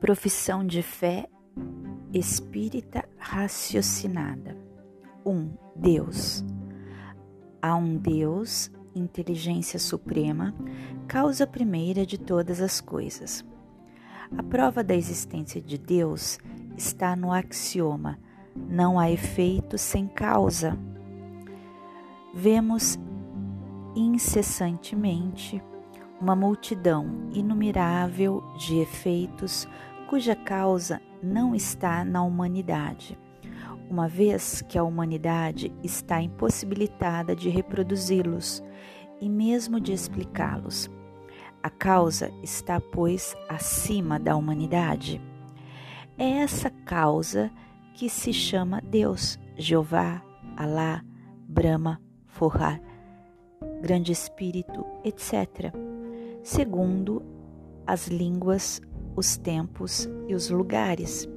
Profissão de fé espírita raciocinada. 1. Um, Deus. Há um Deus, inteligência suprema, causa primeira de todas as coisas. A prova da existência de Deus está no axioma: não há efeito sem causa. Vemos incessantemente uma multidão inumerável de efeitos cuja causa não está na humanidade, uma vez que a humanidade está impossibilitada de reproduzi-los e mesmo de explicá-los. A causa está, pois, acima da humanidade. É essa causa que se chama Deus, Jeová, Alá, Brahma, Forrar, Grande Espírito, etc segundo as línguas, os tempos e os lugares.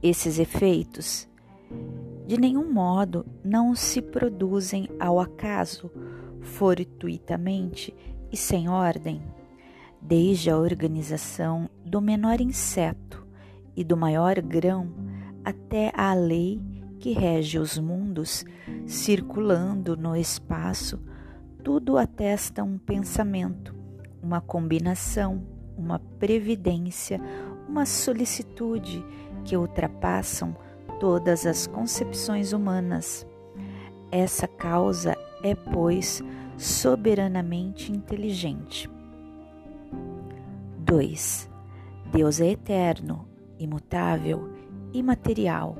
Esses efeitos, de nenhum modo, não se produzem ao acaso, fortuitamente e sem ordem, desde a organização do menor inseto e do maior grão até a lei que rege os mundos, circulando no espaço tudo atesta um pensamento, uma combinação, uma previdência, uma solicitude que ultrapassam todas as concepções humanas. Essa causa é, pois, soberanamente inteligente. 2. Deus é eterno, imutável, imaterial,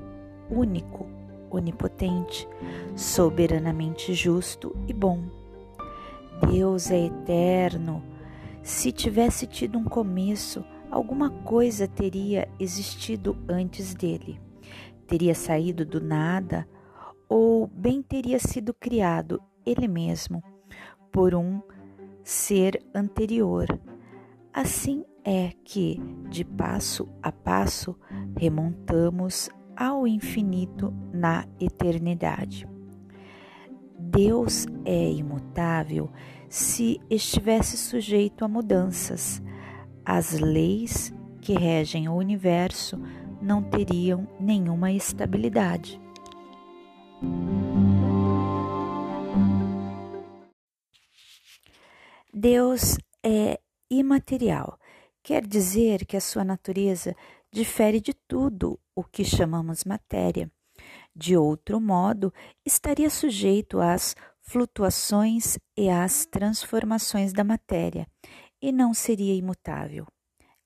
único, onipotente, soberanamente justo e bom Deus é eterno. Se tivesse tido um começo, alguma coisa teria existido antes dele. Teria saído do nada ou bem teria sido criado ele mesmo por um ser anterior. Assim é que, de passo a passo, remontamos ao infinito na eternidade. Deus é imutável se estivesse sujeito a mudanças. As leis que regem o universo não teriam nenhuma estabilidade. Deus é imaterial, quer dizer que a sua natureza difere de tudo o que chamamos matéria. De outro modo, estaria sujeito às flutuações e às transformações da matéria, e não seria imutável.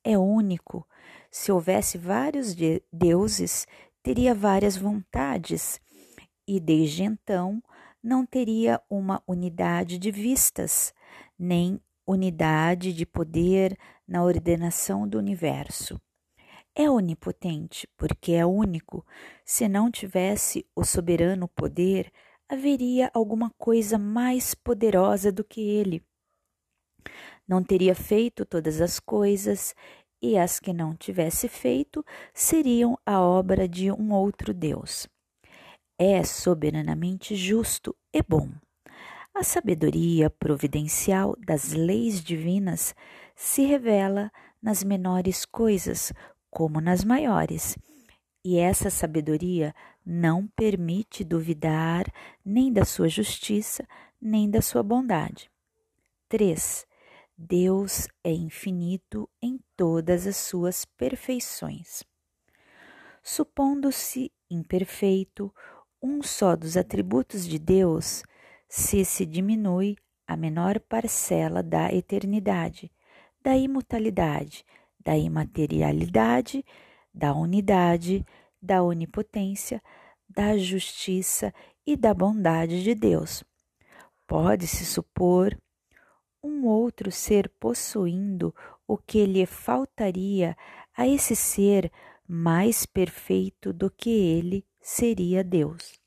É único. Se houvesse vários de deuses, teria várias vontades, e desde então não teria uma unidade de vistas, nem unidade de poder na ordenação do universo é onipotente, porque é único. Se não tivesse o soberano poder, haveria alguma coisa mais poderosa do que ele. Não teria feito todas as coisas, e as que não tivesse feito seriam a obra de um outro Deus. É soberanamente justo e bom. A sabedoria providencial das leis divinas se revela nas menores coisas, como nas maiores. E essa sabedoria não permite duvidar nem da sua justiça, nem da sua bondade. 3. Deus é infinito em todas as suas perfeições. Supondo-se imperfeito um só dos atributos de Deus, se se diminui a menor parcela da eternidade, da imutabilidade, da imaterialidade, da unidade, da onipotência, da justiça e da bondade de Deus. Pode-se supor um outro ser possuindo o que lhe faltaria a esse ser mais perfeito do que ele seria Deus.